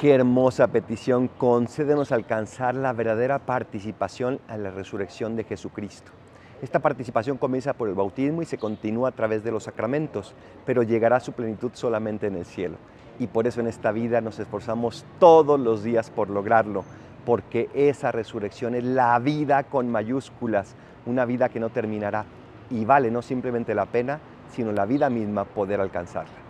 Qué hermosa petición, concédenos alcanzar la verdadera participación a la resurrección de Jesucristo. Esta participación comienza por el bautismo y se continúa a través de los sacramentos, pero llegará a su plenitud solamente en el cielo. Y por eso en esta vida nos esforzamos todos los días por lograrlo, porque esa resurrección es la vida con mayúsculas, una vida que no terminará y vale no simplemente la pena, sino la vida misma poder alcanzarla.